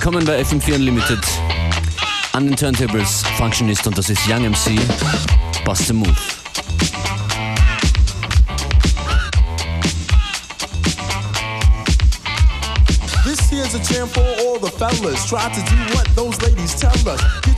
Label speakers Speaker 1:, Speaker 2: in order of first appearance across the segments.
Speaker 1: Willkommen bei FM4 Unlimited. An den Turntables Functionist und das ist Young MC. Bust the Move.
Speaker 2: This Here's a jam for all the fellas. Try to do what those ladies tell us. Get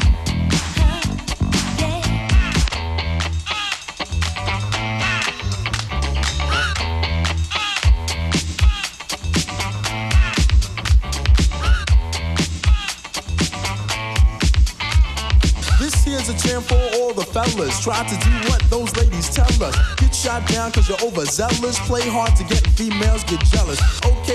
Speaker 2: Try to do what those ladies tell us. Get shot down cause you're overzealous. Play hard to get females, get jealous. Okay,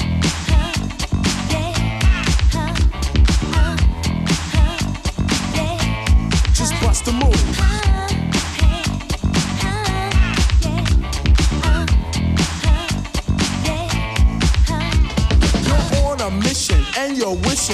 Speaker 2: you're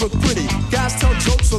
Speaker 2: So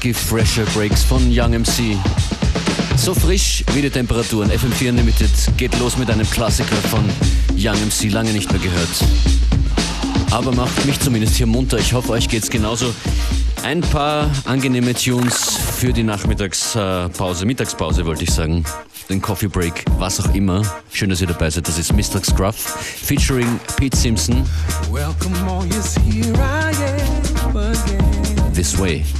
Speaker 1: Funky Fresher Breaks von Young MC. So frisch wie die Temperaturen. FM4 Unlimited geht los mit einem Klassiker von Young MC, lange nicht mehr gehört aber macht mich zumindest hier munter. Ich hoffe, euch geht's genauso. Ein paar angenehme Tunes für die Nachmittagspause, Mittagspause wollte ich sagen, den Coffee Break, was auch immer. Schön, dass ihr dabei seid. Das ist Mr. Scruff featuring Pete Simpson. This way. Searching for a way to speak my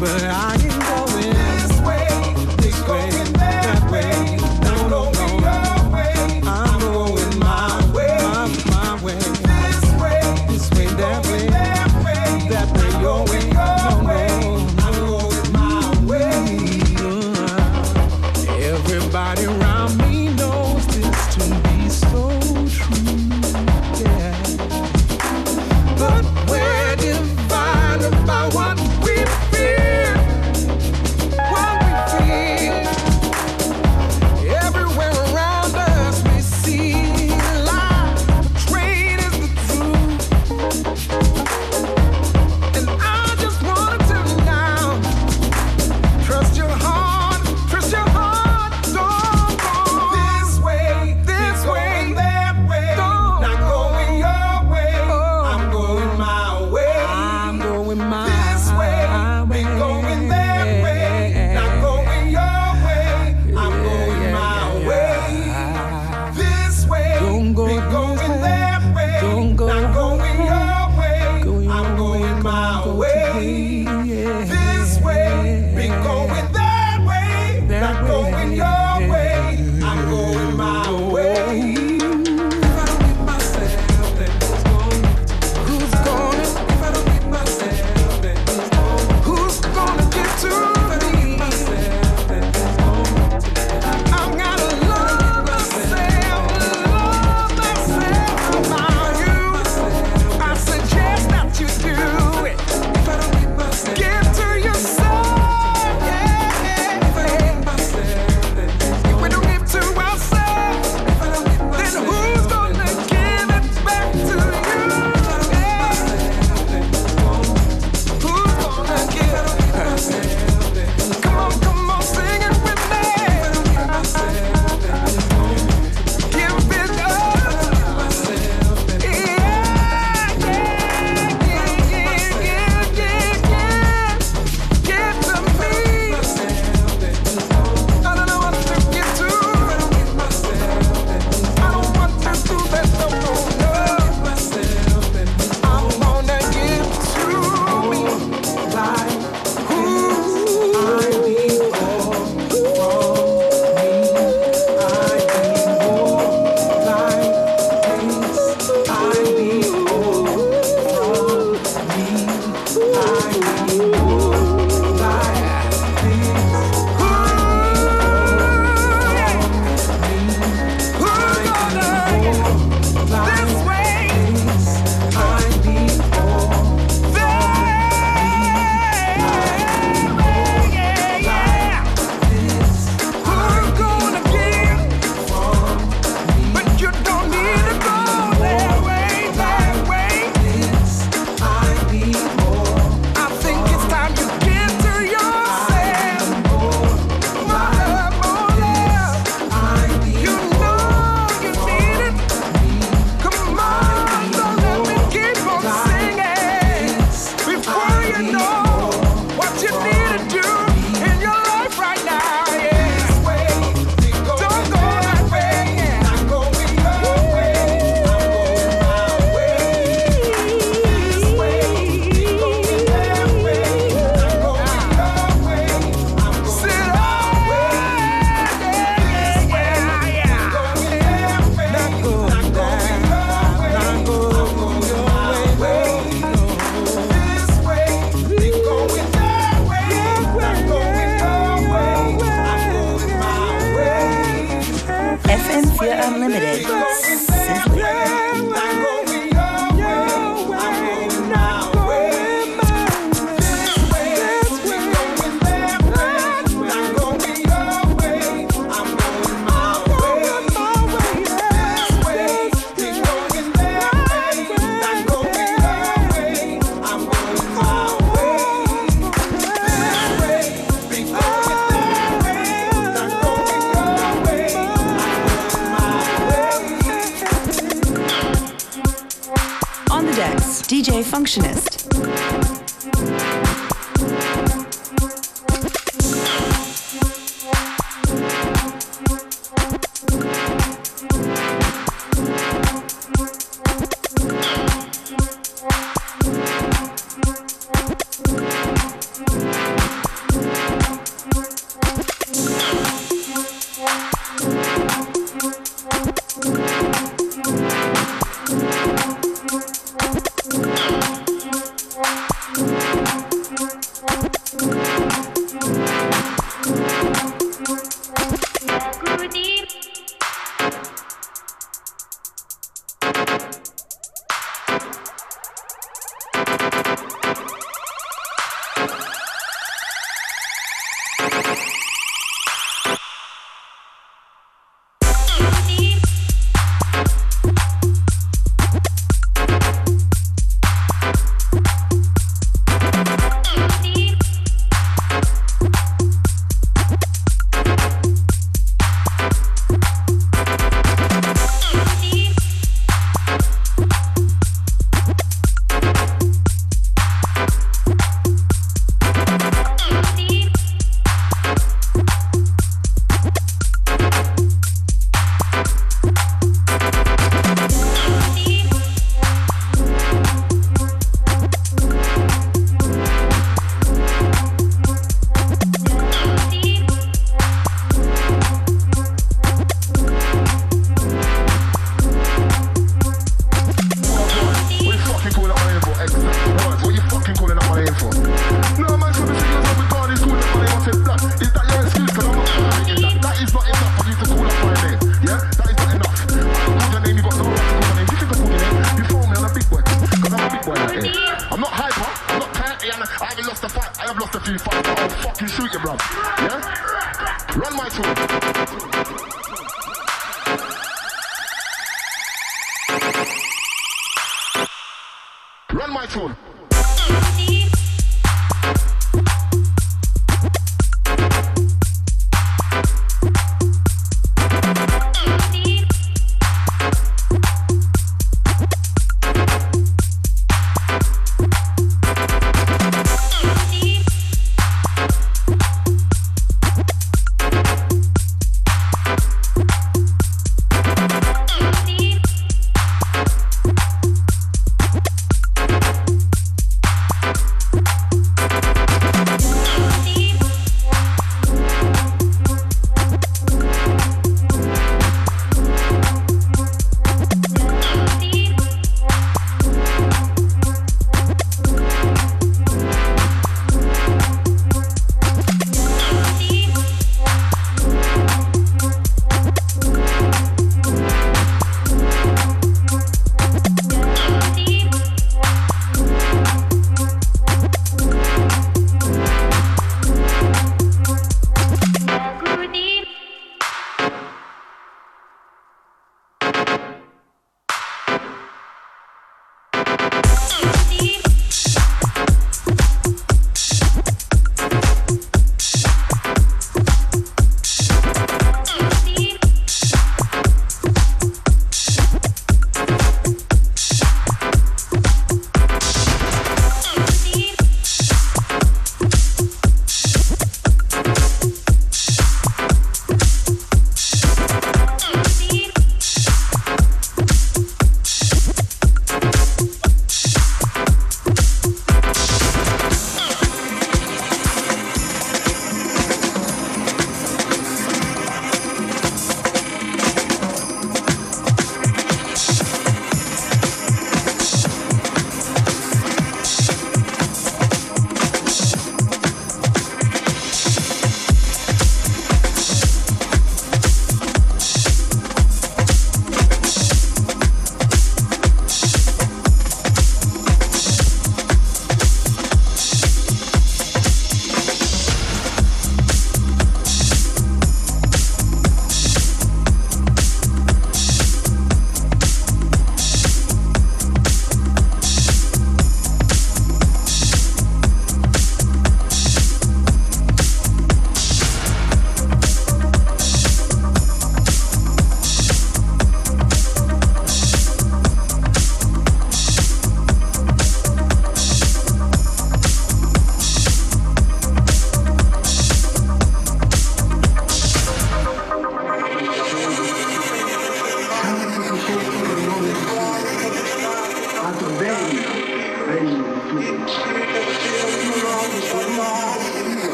Speaker 1: but I ain't going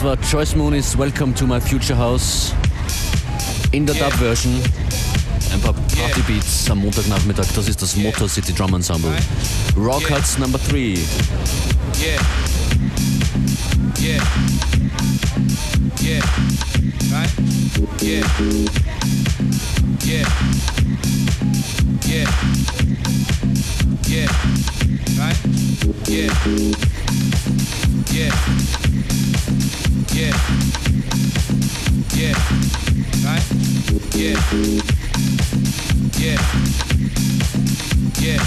Speaker 1: Das war Choice Moonies Welcome to My Future House in der yeah. Dub Version. Ein paar Party Beats am Montagnachmittag. Das ist das Motor City Drum Ensemble. Raw yeah. Cuts Number 3.
Speaker 3: Yeah. Yeah. Yeah. Right? Yeah. Yeah. Yeah. Yeah. Right? Yeah. Yeah. Yeah. Yeah. Right? Yeah. Yeah. Yeah.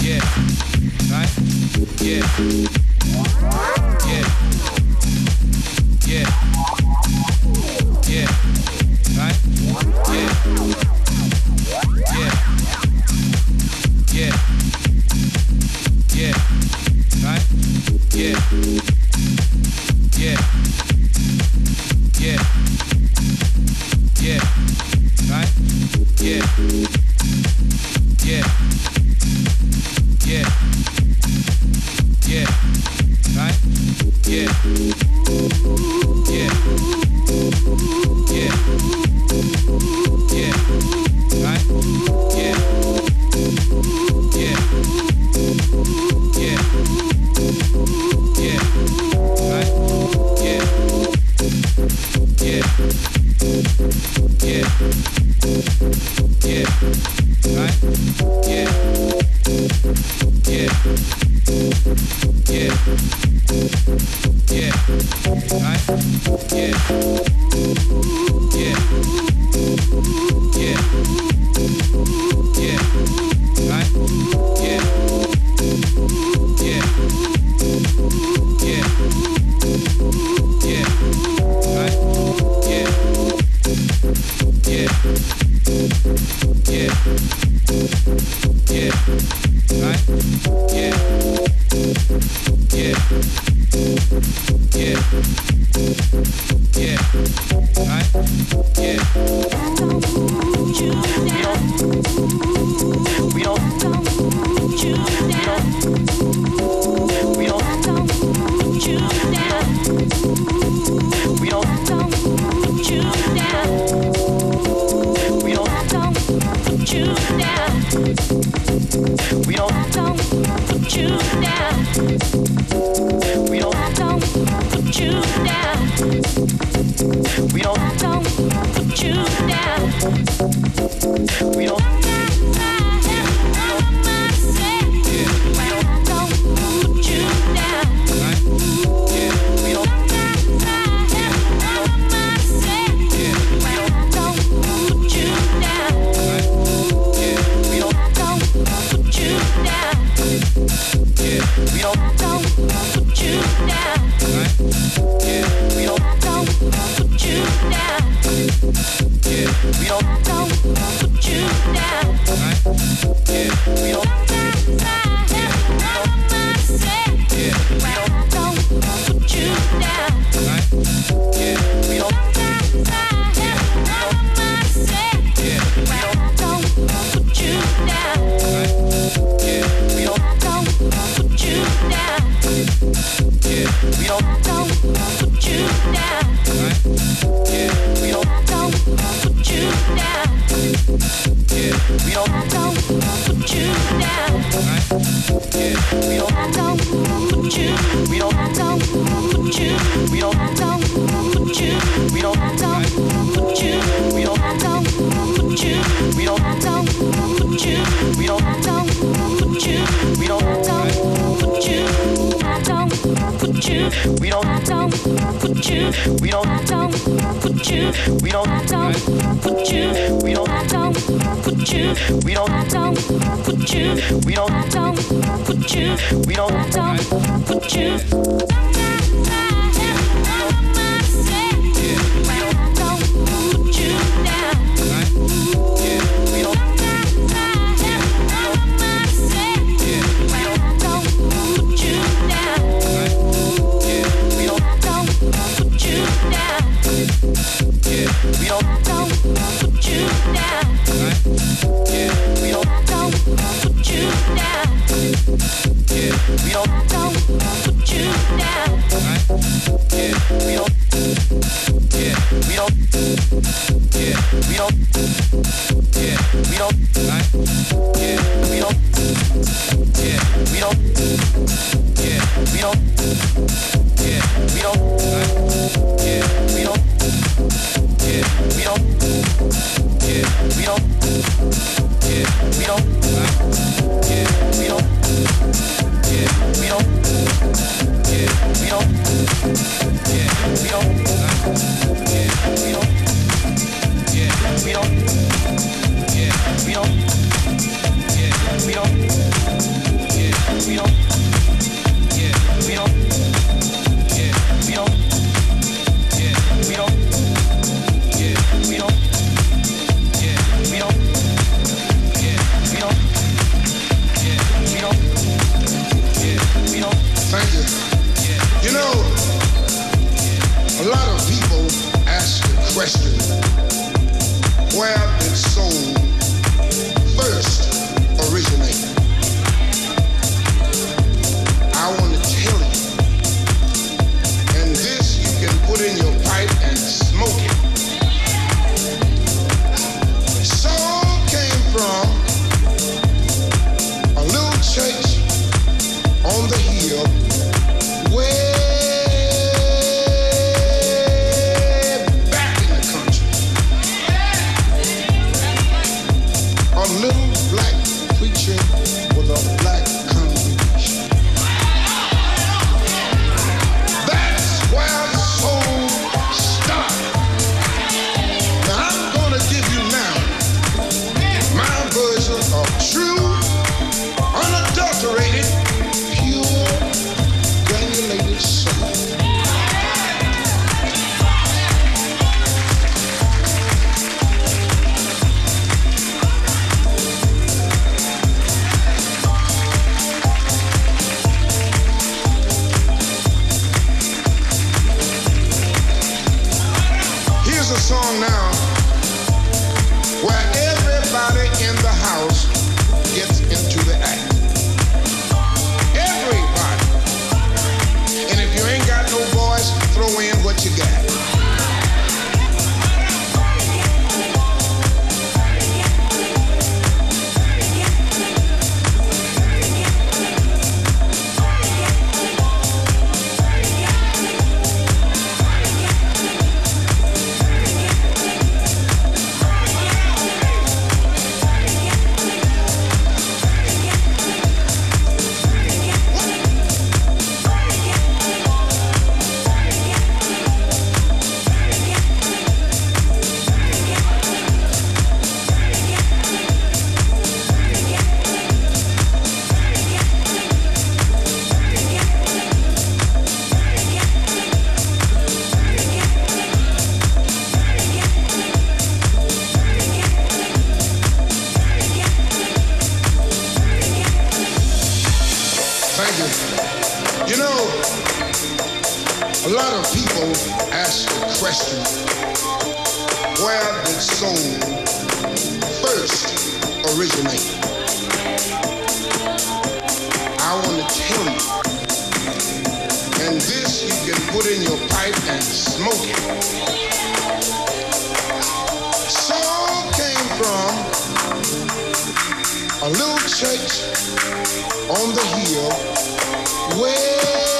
Speaker 3: Yeah. Right? Yeah. Yeah. Yeah.
Speaker 4: don't
Speaker 5: needle. Came from a little church on the hill where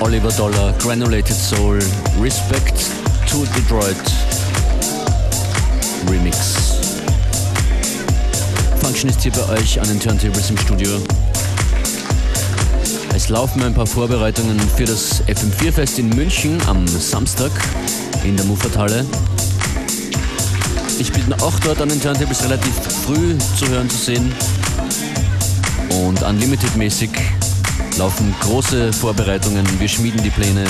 Speaker 6: Oliver Dollar, Granulated Soul, Respect to Detroit Remix. Function ist hier bei euch an den Turntables im Studio. Es laufen ein paar Vorbereitungen für das FM4-Fest in München am Samstag in der Muffathalle. Ich bin auch dort an den Turntables relativ früh zu hören zu sehen. Und Unlimited-mäßig laufen große Vorbereitungen. Wir schmieden die Pläne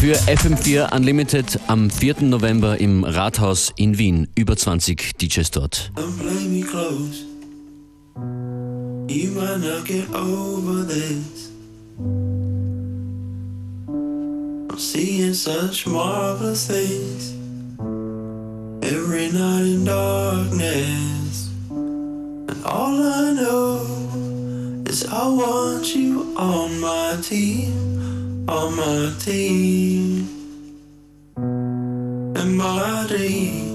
Speaker 6: für FM4 Unlimited am 4. November im Rathaus in Wien. Über 20 DJs dort. You might not get over this. I'm seeing such marvelous things every night in darkness. And all I know is I want you on my team, on my team. And my dreams.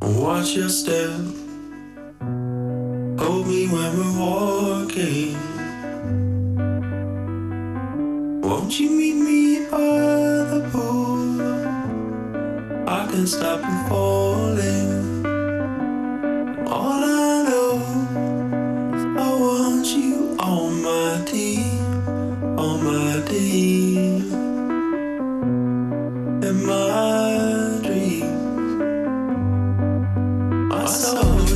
Speaker 6: Watch your step Hold me when we're walking. Won't you meet me by the pool? I can stop you falling. All I on my team. In my dreams, I saw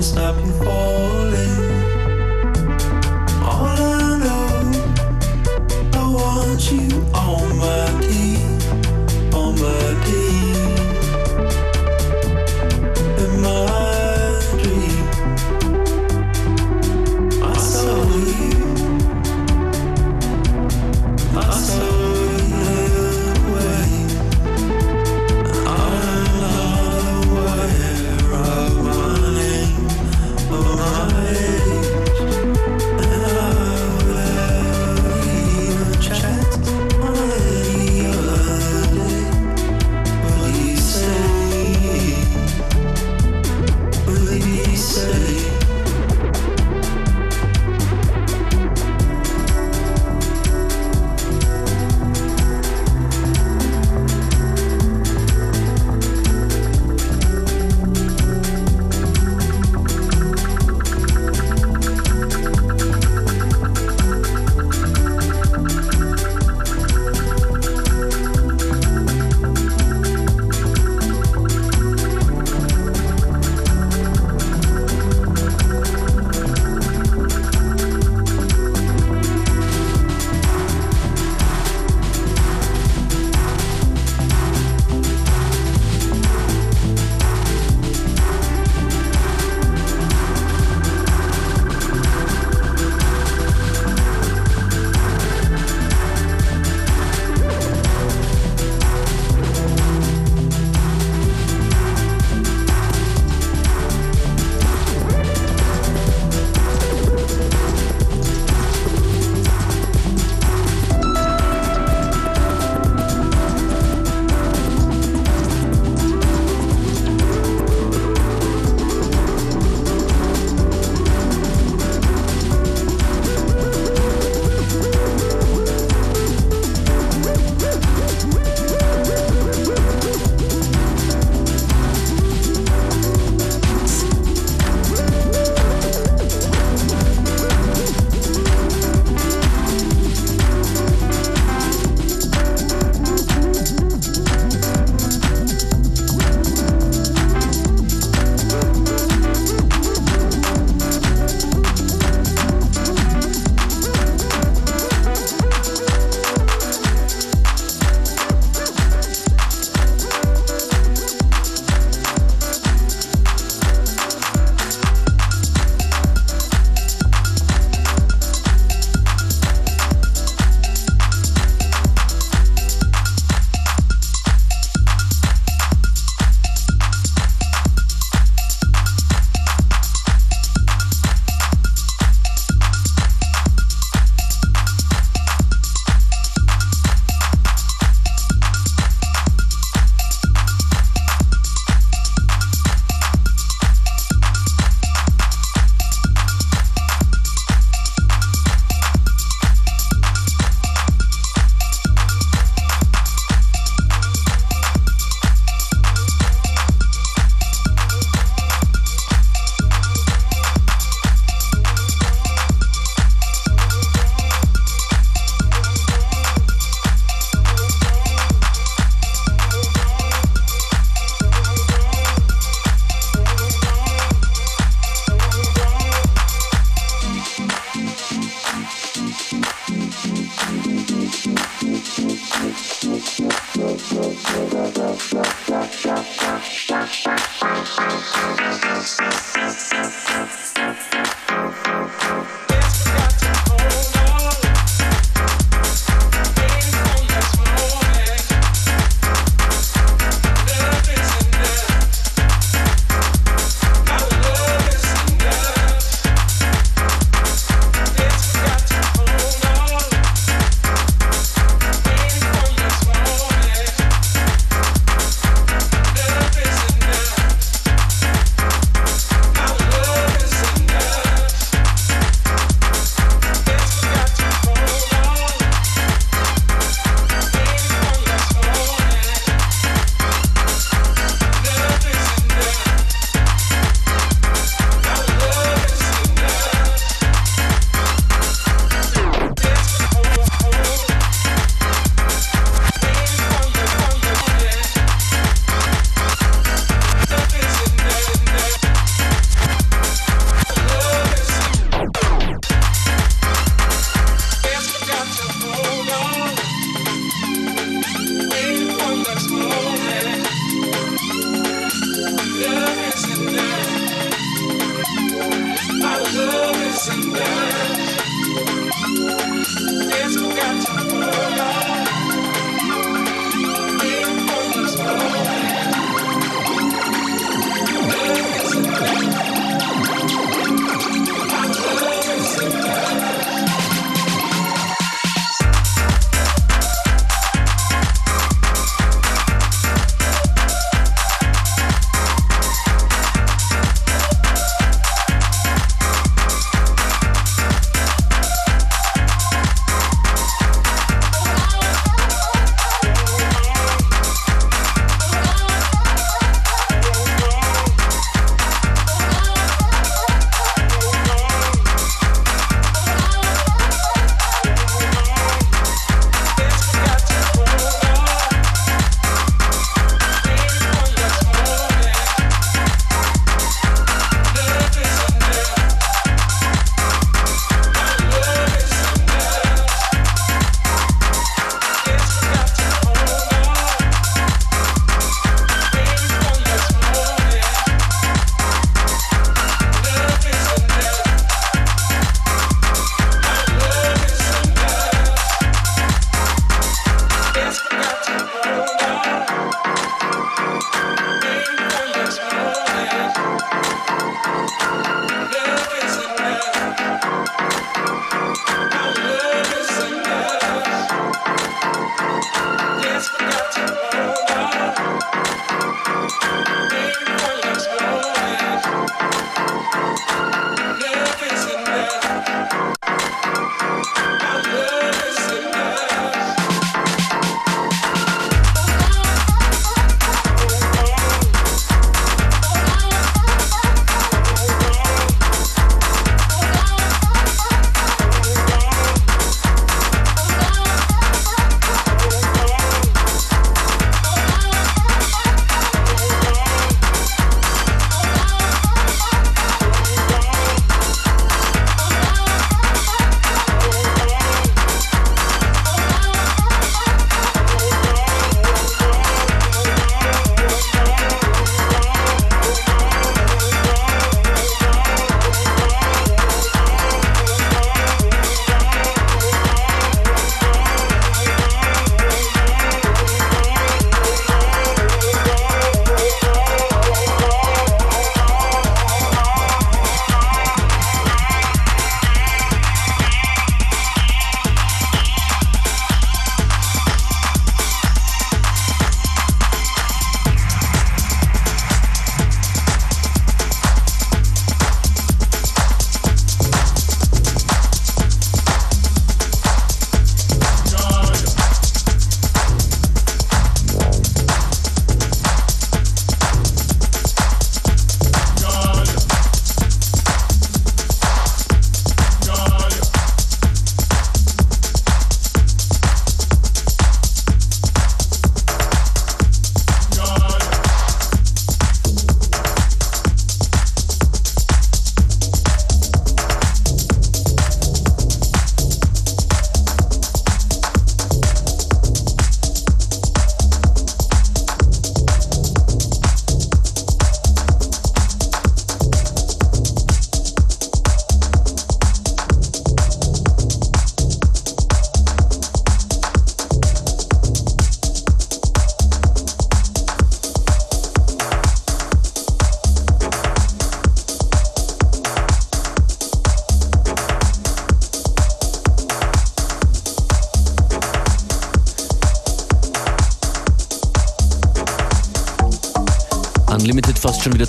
Speaker 6: stop you falling. All I know, I want you on my.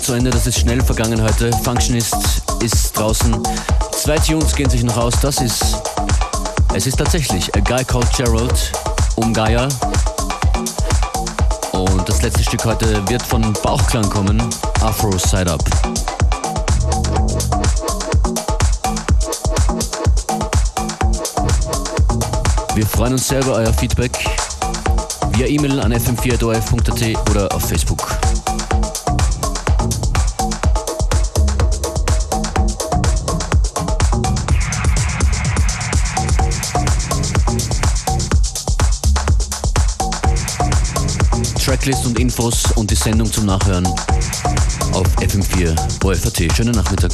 Speaker 1: Zu Ende. Das ist schnell vergangen heute. Functionist ist draußen. Zwei Tunes gehen sich noch aus. Das ist. Es ist tatsächlich A Guy Called Gerald um Gaia. Und das letzte Stück heute wird von Bauchklang kommen. Afro Side Up. Wir freuen uns sehr über euer Feedback via E-Mail an fm4.orf.at oder auf Facebook. Tracklist und Infos und die Sendung zum Nachhören auf FM4 OFAT. Schönen Nachmittag.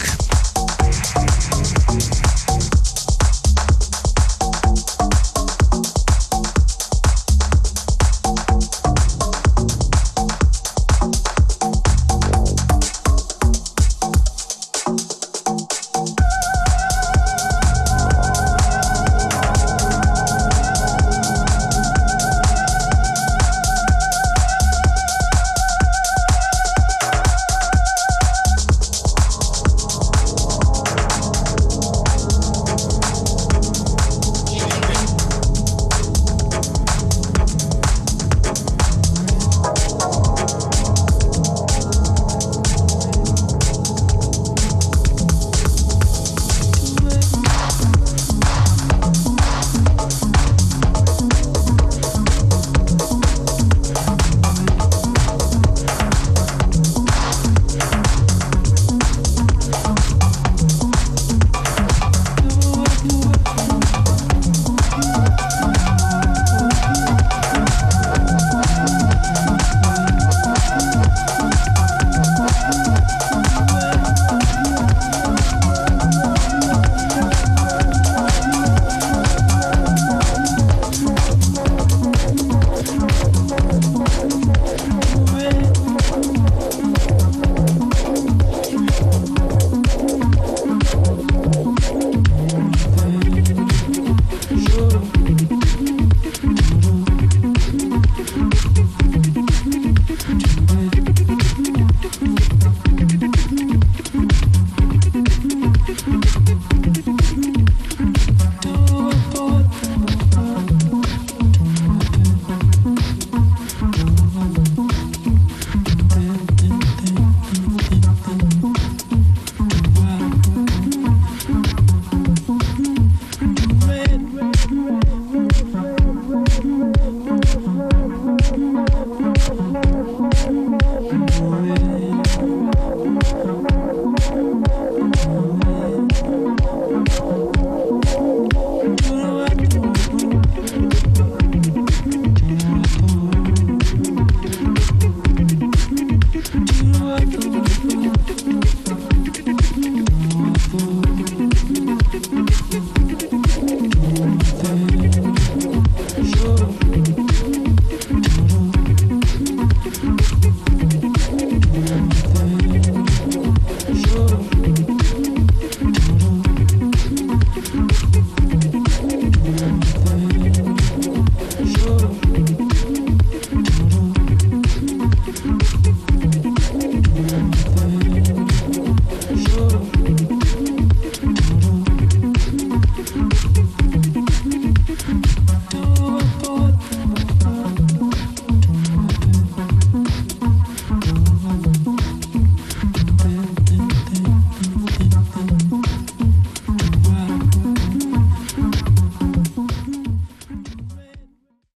Speaker 1: Mm-hmm.